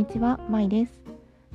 にちは、まいです。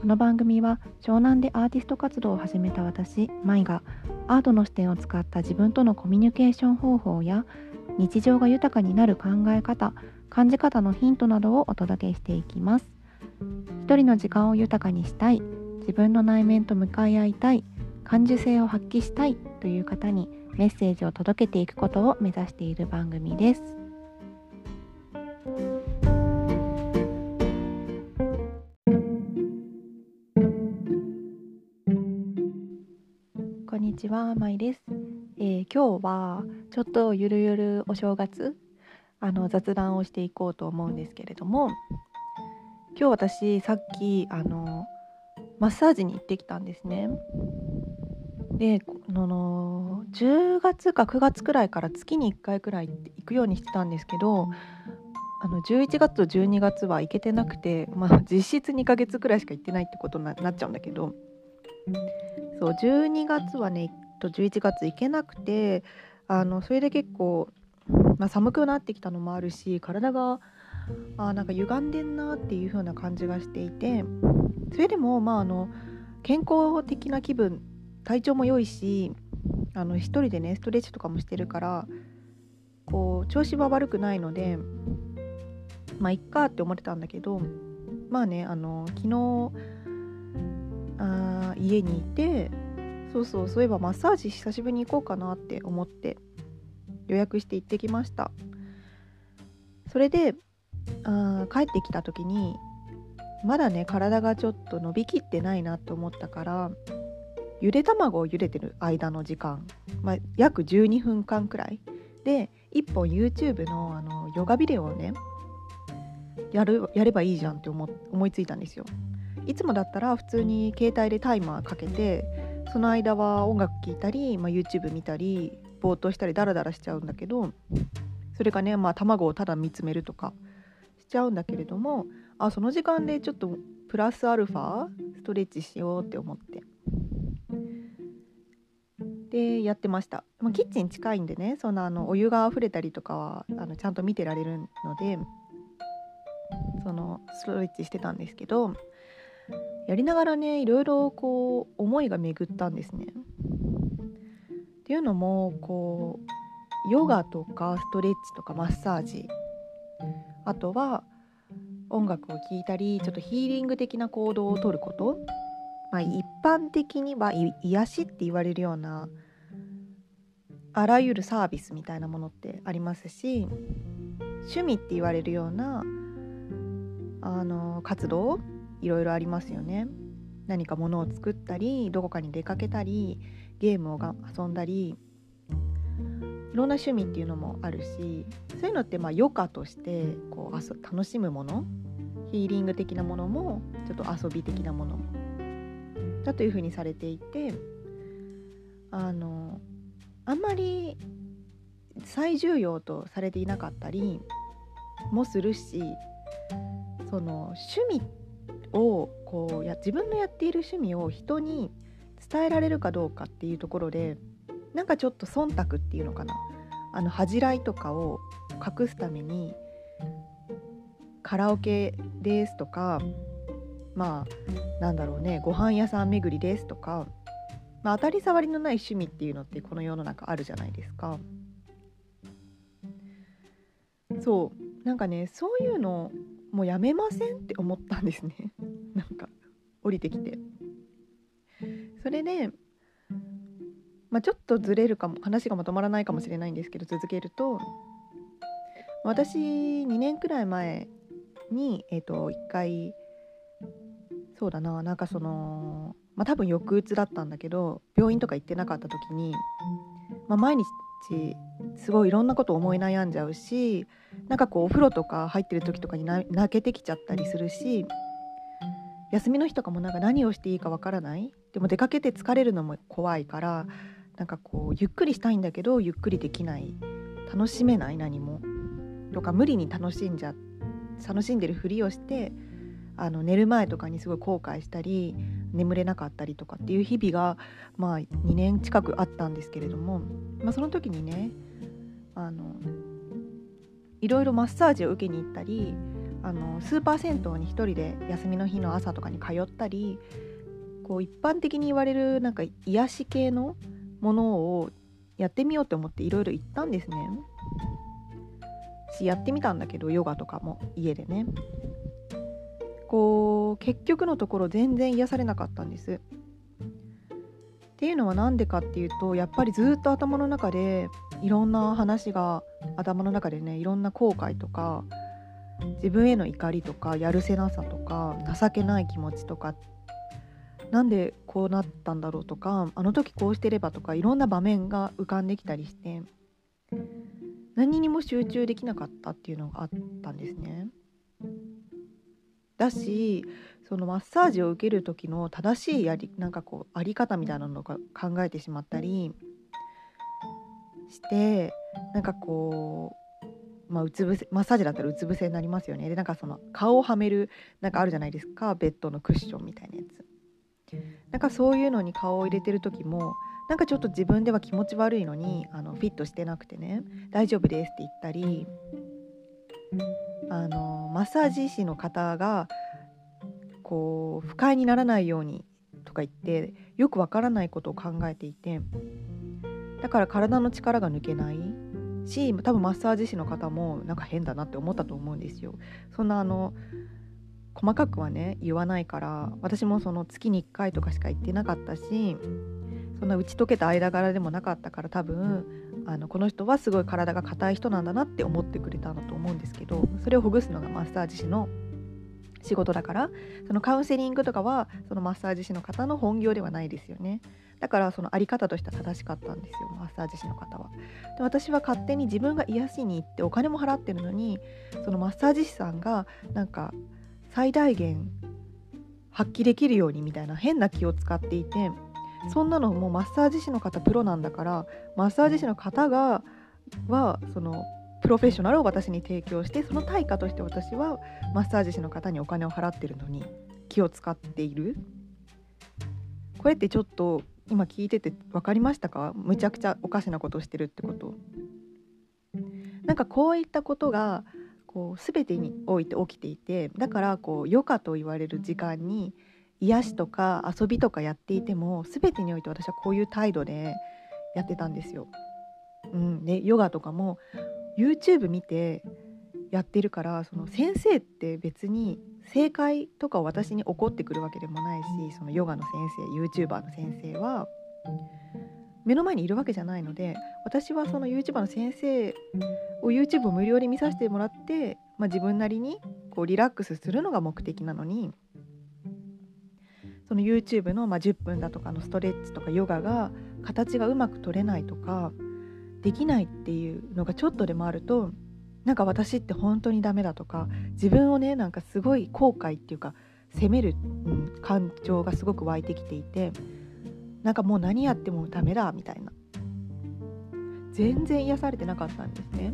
この番組は湘南でアーティスト活動を始めた私、まいがアートの視点を使った自分とのコミュニケーション方法や日常が豊かになる考え方、感じ方のヒントなどをお届けしていきます。一人の時間を豊かにしたい、自分の内面と向かい合いたい、感受性を発揮したいという方にメッセージを届けていくことを目指している番組です。んにちは、まいです。えー今日はちょっとゆるゆるお正月あの雑談をしていこうと思うんですけれども、今日私さっきあのマッサージに行ってきたんですね。で、この10月か9月くらいから月に1回くらい行くようにしてたんですけど、あの11月と12月は行けてなくて、まあ、実質2ヶ月くらいしか行ってないってことになっちゃうんだけどそう12月はねと11月行けなくてあのそれで結構、まあ、寒くなってきたのもあるし体があなんか歪んでんなっていう風な感じがしていてそれでもまああの健康的な気分体調も良いしあの一人でねストレッチとかもしてるからこう調子は悪くないのでまあいっかって思ってたんだけどまあねあの昨日あ家にいてそうそうそういえばマッサージ久しぶりに行こうかなって思って予約して行ってきました。それであ帰ってきた時にまだね体がちょっと伸びきってないなって思ったからゆで卵を茹でてる間の時間、まあ、約12分間くらい。で1本 YouTube のあのヨガビデオをねやるやればいいじゃんって思思いついたんですよ。いつもだったら普通に携帯でタイマーかけてその間は音楽聴いたり、まあ、YouTube 見たりぼーっとしたりダラダラしちゃうんだけどそれかね、まあ、卵をただ見つめるとかしちゃうんだけれどもあその時間でちょっとプラスアルファストレッチしようって思って。でやってました、まあ、キッチン近いんでねそのあのお湯が溢れたりとかはあのちゃんと見てられるのでそのストレッチしてたんですけどやりながらねいろいろこう思いが巡ったんですね。っていうのもこうヨガとかストレッチとかマッサージあとは音楽を聴いたりちょっとヒーリング的な行動をとること、まあ、一般的には癒しって言われるようなあらゆるサービスみたいなものってありますし趣味って言われるようなあの活動いろいろありますよね。何か物を作ったりどこかに出かけたりゲームをが遊んだりいろんな趣味っていうのもあるしそういうのってまあ余暇としてこう楽しむものヒーリング的なものもちょっと遊び的なものだというふうにされていてあのあんまり最重要とされていなかったりもするしその趣味をこうや自分のやっている趣味を人に伝えられるかどうかっていうところでなんかちょっと忖度っていうのかなあの恥じらいとかを隠すためにカラオケですとかまあなんだろうねご飯屋さん巡りですとか、まあ、当たり障りのない趣味っていうのってこの世の中あるじゃないですか。そうなんかねそういうのもうやめませんって思ったんですねなんか降りてきて。それで、まあ、ちょっとずれるかも話がまとまらないかもしれないんですけど続けると私2年くらい前にえっ、と1回そうだななんかそのまあ多分抑うつだったんだけど病院とか行ってなかった時に、まあ、毎日すごいいろんなこと思い悩んじゃうしなんかこうお風呂とか入ってる時とかに泣けてきちゃったりするし休みの日とかもなんか何をしていいかわからない？でも出かけて疲れるのも怖いからなんかこうゆっくりしたいんだけどゆっくりできない。楽しめない？何も。とか無理に楽しんじゃ楽しんでるふりをしてあの寝る前とかにすごい後悔したり眠れなかったりとかっていう日々がまあ2年近くあったんですけれども、まあ、その時にねあのいろいろマッサージを受けに行ったりあのスーパー銭湯に一人で休みの日の朝とかに通ったりこう一般的に言われるなんか癒し系のものをやってみようと思っていろいろ行ったんですね。しやってみたんだけどヨガとかも家でねこう結局のところ全然癒されなかったんです。っていうのは何でかっていうとやっぱりずっと頭の中でいろんな話が頭の中でねいろんな後悔とか自分への怒りとかやるせなさとか情けない気持ちとかなんでこうなったんだろうとかあの時こうしてればとかいろんな場面が浮かんできたりして何にも集中できなかったっていうのがあったんですね。だしそのマッサージを受ける時の正しいやりなんかこうあり方みたいなのを考えてしまったりしてなんかこう、まあ、うつ伏せマッサージだったらうつ伏せになりますよね。でなんかその顔をはめるなんかあるじゃないですか。ベッドのクッションみたいなやつ。なんかそういうのに顔を入れてる時もなんかちょっと自分では気持ち悪いのにあのフィットしてなくてね大丈夫ですって言ったりあのマッサージ師の方がこう不快にならないようにとか言ってよくわからないことを考えていてだから体の力が抜けない。し多分マッサージ師の方もなんか変だなって思ったと思うんですよ。そんなあの細かくはね言わないから私もその月に1回とかしか行ってなかったしそんな打ち解けた間柄でもなかったから多分あのこの人はすごい体が硬い人なんだなって思ってくれたんだと思うんですけどそれをほぐすのがマッサージ師の仕事だからそのカウンセリングとかはそのマッサージ師の方の本業ではないですよね。だからそのあり方としては正しかったんですよマッサージ師の方は。で私は勝手に自分が癒しに行ってお金も払ってるのにそのマッサージ師さんがなんか最大限発揮できるようにみたいな変な気を使っていてそんなのもうマッサージ師の方プロなんだからマッサージ師の方がはそのロフェッショナルを私に提供してその対価として私はマッサージ師の方にお金を払ってるのに気を使っている。これってちょっと今聞いてて分かりましたか？むちゃくちゃおかしなことをしてるってこと。なんかこういったことがこう全てにおいて起きていてだからこう余暇と言われる時間に癒しとか遊びとかやっていても全てにおいて私はこういう態度でやってたんですよ。うん、でヨガとかも YouTube 見てやってるからその先生って別に正解とか私に起こってくるわけでもないしそのヨガの先生 YouTuber の先生は目の前にいるわけじゃないので私はその YouTuber の先生を YouTube を無料で見させてもらって、まあ、自分なりにこうリラックスするのが目的なのにその YouTube のま10分だとかのストレッチとかヨガが形がうまく取れないとかできないっていうのがちょっとでもあるとなんか私って本当にダメだとか自分をねなんかすごい後悔っていうか責める、うん、感情がすごく湧いてきていてなんかもう何やってもダメだみたいな全然癒されてなかったんですね。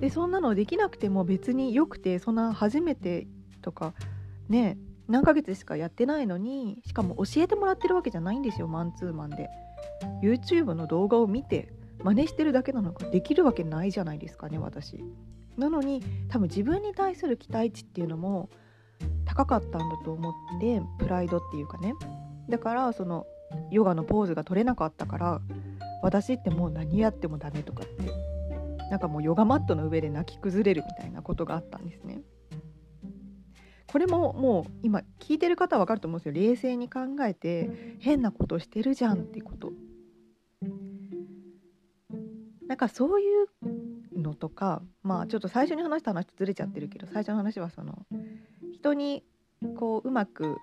でそんなのできなくても別によくてそんな初めてとかね何ヶ月しかやってないのにしかも教えてもらってるわけじゃないんですよマンツーマンで YouTube の動画を見て真似してるだけなのかできるわけないじゃないですかね私なのに多分自分に対する期待値っていうのも高かったんだと思ってプライドっていうかねだからそのヨガのポーズが取れなかったから私ってもう何やってもダメとかってなんかもうヨガマットの上で泣き崩れるみたいなことがあったんですね。これももう今聞いてる方は分かると思うんですよ。冷静に考えて変なことしてるじゃんってこと。なんかそういうのとかまあちょっと最初に話した話とずれちゃってるけど最初の話はその人にこううまく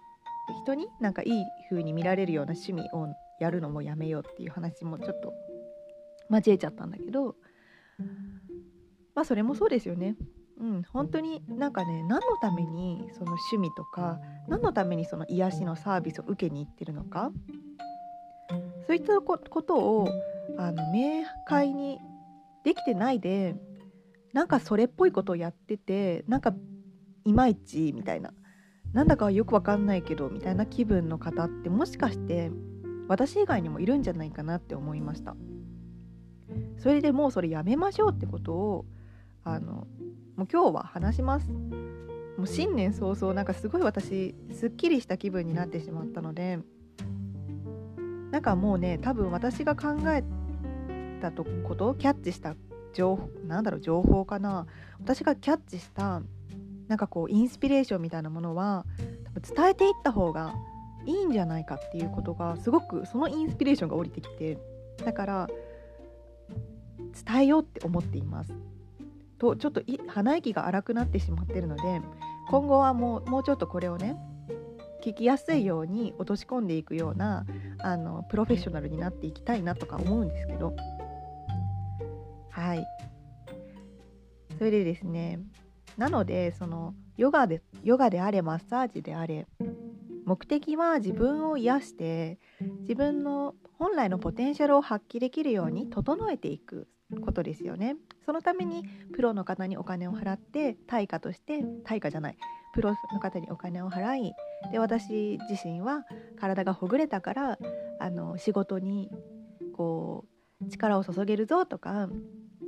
人になんかいい風に見られるような趣味をやるのもやめようっていう話もちょっと交えちゃったんだけどまあそれもそうですよねうん、本当になんかね何のためにその趣味とか何のためにその癒しのサービスを受けに行ってるのか？そういったことをあの明快にできてないでなんかそれっぽいことをやっててなんかいまいちみたいななんだかよくわかんないけどみたいな気分の方ってもしかして私以外にもいるんじゃないかなって思いました。それでもうそれやめましょうってことをあのもう今日は話しますもう新年早々なんかすごい私すっきりした気分になってしまったのでなんかもうね多分私が考えたことをキャッチした情報なんだろう情報かな私がキャッチしたなんかこうインスピレーションみたいなものは伝えていった方がいいんじゃないかっていうことがすごくそのインスピレーションが降りてきてだから伝えようって思っています。とちょっと鼻息が荒くなってしまってるので今後はもうもうちょっとこれをね聞きやすいように落とし込んでいくようなあのプロフェッショナルになっていきたいなとか思うんですけど。はい。それでですねなのでそのヨガでヨガであれマッサージであれ目的は自分を癒して自分の本来のポテンシャルを発揮できるように整えていくことですよね。そのためにプロの方にお金を払って対価として対価じゃないプロの方にお金を払いで私自身は体がほぐれたからあの仕事にこう力を注げるぞとか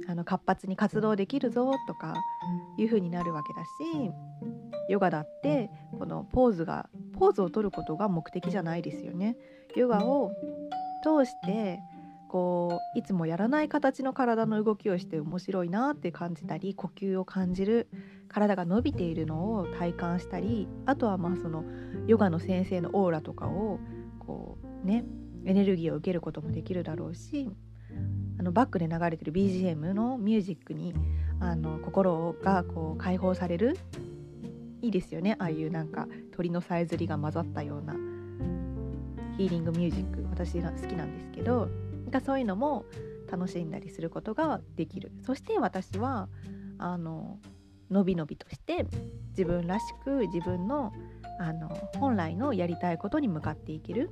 あの活発に活動できるぞとかいう風になるわけだしヨガだってこのポーズがポーズを取ることが目的じゃないですよね。ヨガを通してこういつもやらない形の体の動きをして面白いなって感じたり呼吸を感じる体が伸びているのを体感したりあとはまあそのヨガの先生のオーラとかをこうねエネルギーを受けることもできるだろうしあのバックで流れてる BGM のミュージックにあの心がこう解放されるいいですよね。ああいうなんか鳥のさえずりが混ざったようなヒーリングミュージック私が好きなんですけどかそういうのも楽しんだりすることができる。そして私はあののびのびとして自分らしく自分のあの本来のやりたいことに向かっていける。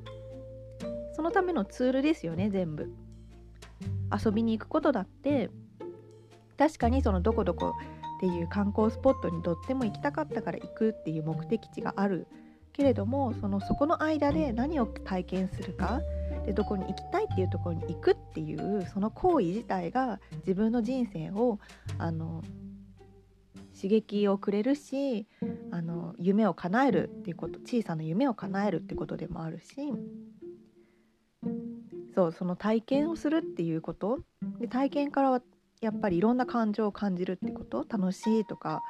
そのためのツールですよね全部。遊びに行くことだって確かにそのどこどこっていう観光スポットにとっても行きたかったから行くっていう目的地がある。けれどもそのそこの間で何を体験するかでどこに行きたいっていうところに行くっていうその行為自体が自分の人生をあの刺激をくれるしあの夢を叶えるっていうこと小さな夢を叶えるってことでもあるしそうその体験をするっていうこと。で体験からはやっぱりいろんな感情を感じるってこと。楽しいとか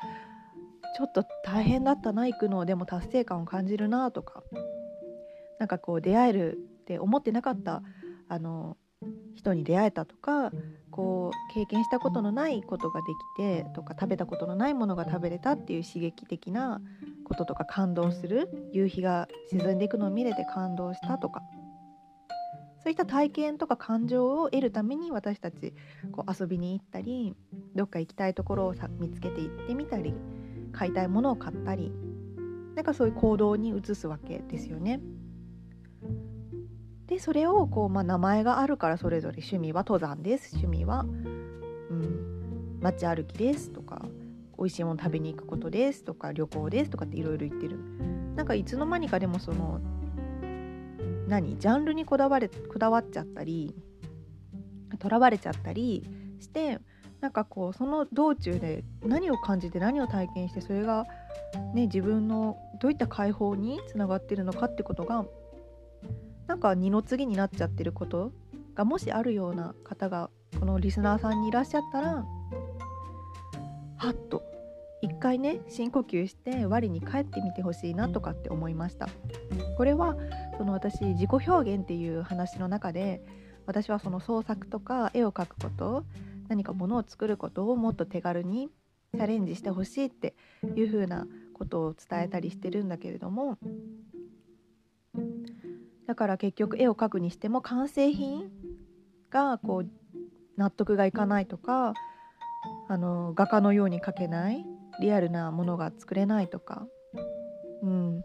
ちょっと大変だったな行くの。でも達成感を感じるなとか。なんかこう出会えるって思ってなかったあの人に出会えたとかこう経験したことのないことができてとか食べたことのないものが食べれたっていう刺激的なこととか感動する夕日が沈んでいくのを見れて感動したとかそういった体験とか感情を得るために私たちこう遊びに行ったりどっか行きたいところを見つけて行ってみたり買いたいものを買ったりなんかそういう行動に移すわけですよね。でそれをこう、まあ、名前があるからそれぞれ趣味は登山です趣味は、うん、街歩きですとか美味しいもの食べに行くことですとか旅行ですとかっていろいろ言ってる。なんかいつの間にかでもその何？ジャンルにこだわれこだわっちゃったりとらわれちゃったりしてなんかこうその道中で何を感じて何を体験してそれが、ね、自分のどういった解放につながってるのかってことがなんか二の次になっちゃってることがもしあるような方がこのリスナーさんにいらっしゃったらはっと一回ね深呼吸して我に返ってみてほしいなとかって思いました。これはその私自己表現っていう話の中で私はその創作とか絵を描くこと何か物を作ることをもっと手軽にチャレンジしてほしいっていう風なことを伝えたりしてるんだけれどもだから結局絵を描くにしても完成品がこう納得がいかないとかあの画家のように描けないリアルなものが作れないとか、うん、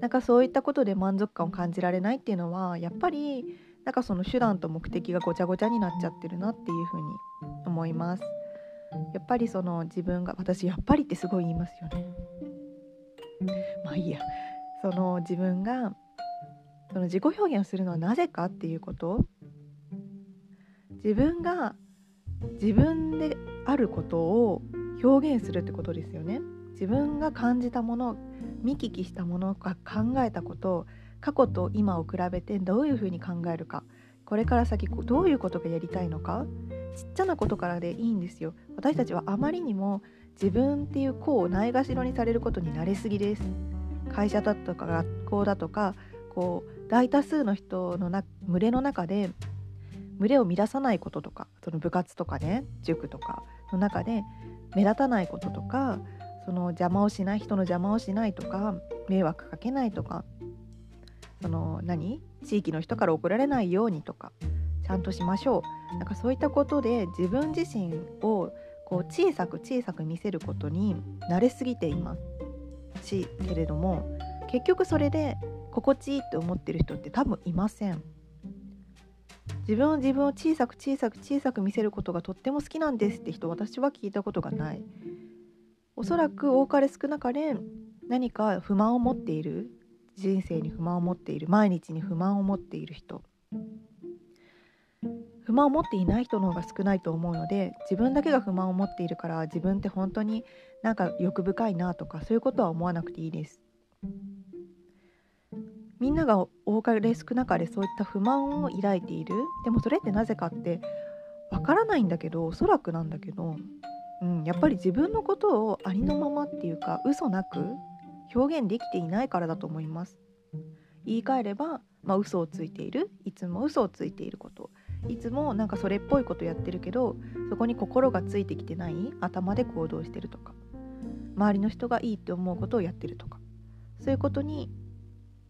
なんかそういったことで満足感を感じられないっていうのはやっぱりなんかその手段と目的がごちゃごちゃになっちゃってるなっていうふうに思います。やっぱりその自分が私やっぱりってすごい言いますよね。まあいいや。その自分がその自己表現をするのはなぜかっていうこと。自分が自分であることを表現するってことですよね。自分が感じたもの見聞きしたものが考えたこと過去と今を比べてどういうふうに考えるか。これから先どういうことがやりたいのか。ちっちゃなことからでいいんですよ。私たちはあまりにも自分っていう子をないがしろにされることに慣れすぎです。会社だとか学校だとかこう大多数の人のな群れの中で群れを乱さないこととかその部活とかね塾とかの中で目立たないこととかその邪魔をしない人の邪魔をしないとか迷惑かけないとかその何？地域の人から怒られないようにとかちゃんとしましょう。なんかそういったことで自分自身をこう小さく小さく見せることに慣れすぎています。しけれども結局それで心地いいって思ってる人って多分いません。自分を自分を小さく小さく小さく見せることがとっても好きなんですって人私は聞いたことがない。おそらく多かれ少なかれ何か不満を持っている人生に不満を持っている毎日に不満を持っている人。不満を持っていない人の方が少ないと思うので自分だけが不満を持っているから自分って本当になんか欲深いなとかそういうことは思わなくていいです。みんなが多かれ少なかれそういった不満を抱いている。でもそれってなぜかってわからないんだけどおそらくなんだけど、うん、やっぱり自分のことをありのままっていうか嘘なく表現できていないからだと思います。言い換えれば、まあ、嘘をついている。いつも嘘をついていること。いつもなんかそれっぽいことやってるけどそこに心がついてきてない。頭で行動してるとか。周りの人がいいって思うことをやってるとか。そういうことに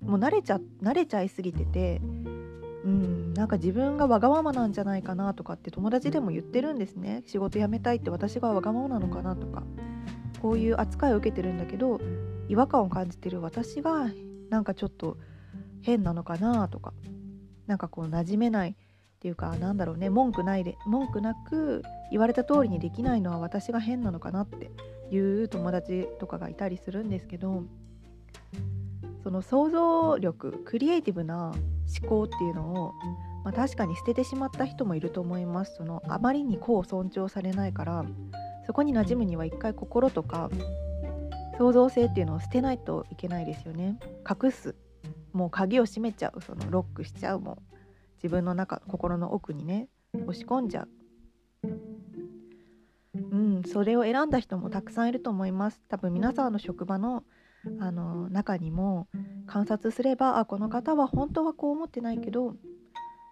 もう慣れちゃ慣れちゃいすぎててうんなんか自分がわがままなんじゃないかなとかって友達でも言ってるんですね。仕事辞めたいって私がわがままなのかなとか。こういう扱いを受けてるんだけど違和感を感じてる私がなんかちょっと変なのかなとか。なんかこう馴染めないっていうかなんだろうね。文句ないで文句なく言われた通りにできないのは私が変なのかなっていう友達とかがいたりするんですけどその想像力クリエイティブな思考っていうのを、まあ、確かに捨ててしまった人もいると思います。そのあまりに個を尊重されないからそこに馴染むには一回心とか創造性っていうのを捨てないといけないですよね。隠す。もう鍵を閉めちゃう。そのロックしちゃうもう自分の中心の奥にね押し込んじゃう。うんそれを選んだ人もたくさんいると思います。多分皆さんの職場のあの中にも観察すればあこの方は本当はこう思ってないけど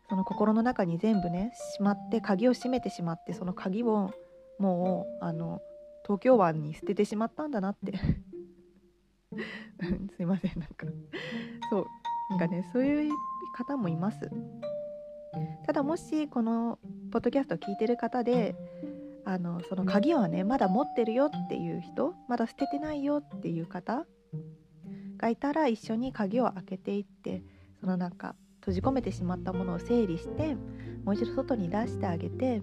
その心の中に全部ねしまって鍵を閉めてしまってその鍵をもうあの東京湾に捨ててしまったんだなって。すいませんなんか。そうなんかねそういう方もいます。ただもしこのポッドキャストを聞いてる方であのその鍵はねまだ持ってるよっていう人まだ捨ててないよっていう方がいたら一緒に鍵を開けていってそのなんか閉じ込めてしまったものを整理してもう一度外に出してあげて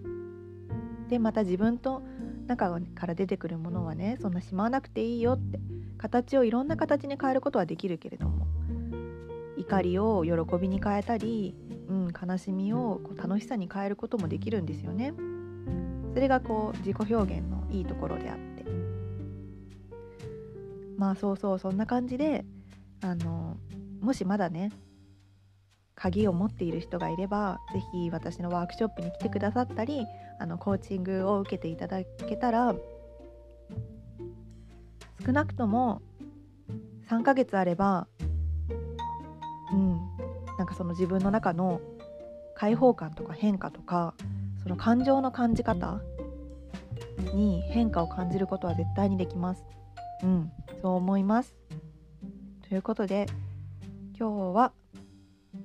でまた自分と中から出てくるものはねそんなしまわなくていいよって形をいろんな形に変えることはできるけれども怒りを喜びに変えたり、うん、悲しみをこう楽しさに変えることもできるんですよね。それがこう自己表現のいいところであってまあそうそうそんな感じであのもしまだね鍵を持っている人がいれば是非私のワークショップに来てくださったりあのコーチングを受けていただけたら少なくとも3ヶ月あればうんなんかその自分の中の解放感とか変化とかその感情の感じ方に変化を感じることは絶対にできます。うん、そう思います。ということで今日は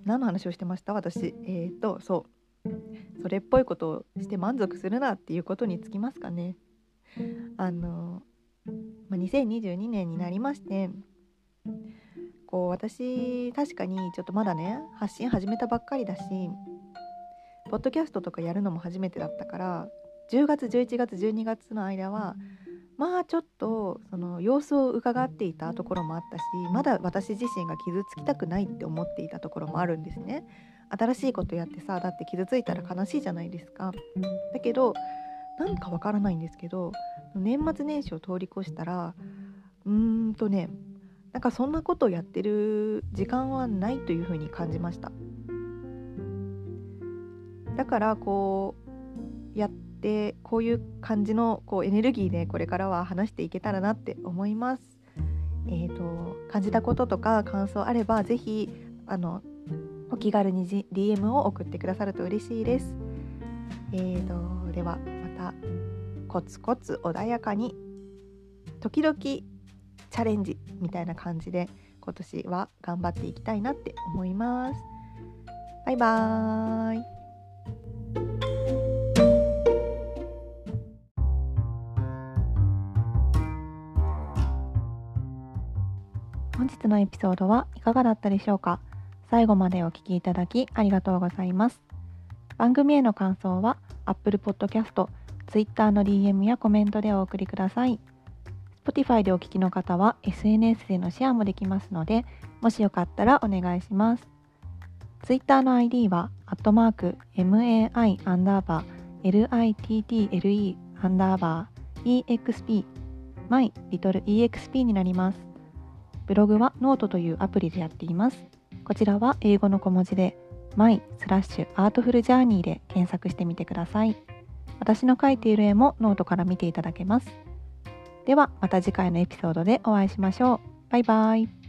何の話をしてました？私えっ、ー、とそうそれっぽいことをして満足するなっていうことにつきますかね。あの、ま、2022年になりましてこう私確かにちょっとまだね発信始めたばっかりだしポッドキャストとかやるのも初めてだったから10月11月12月の間はまあちょっとその様子を伺っていたところもあったしまだ私自身が傷つきたくないって思っていたところもあるんですね。新しいことやってさだって傷ついたら悲しいじゃないですか。だけどなんかわからないんですけど年末年始を通り越したらうーんとねなんかそんなことをやってる時間はないというふうに感じましただからこうやってこういう感じのこうエネルギーでこれからは話していけたらなって思いますえーと、感じたこととか感想あればぜひあのお気軽に DM を送ってくださると嬉しいです。えーと、ではまたコツコツ穏やかに時々チャレンジみたいな感じで今年は頑張っていきたいなって思います。バイバーイのエピソードはいかがだったでしょうか？最後までお聴きいただきありがとうございます。番組への感想は Apple Podcast、Twitter の DM やコメントでお送りください。Spotify でお聞きの方は SNS でのシェアもできますのでもしよかったらお願いします。Twitter の ID はアットマーク MAI アンダーバー LITTLE アンダーバー EXP My Little EXP になります。ブログはノートというアプリでやっています。こちらは英語の小文字で my スラッシュ artful journey で検索してみてください。私の描いている絵もノートから見ていただけます。ではまた次回のエピソードでお会いしましょう。バイバイ。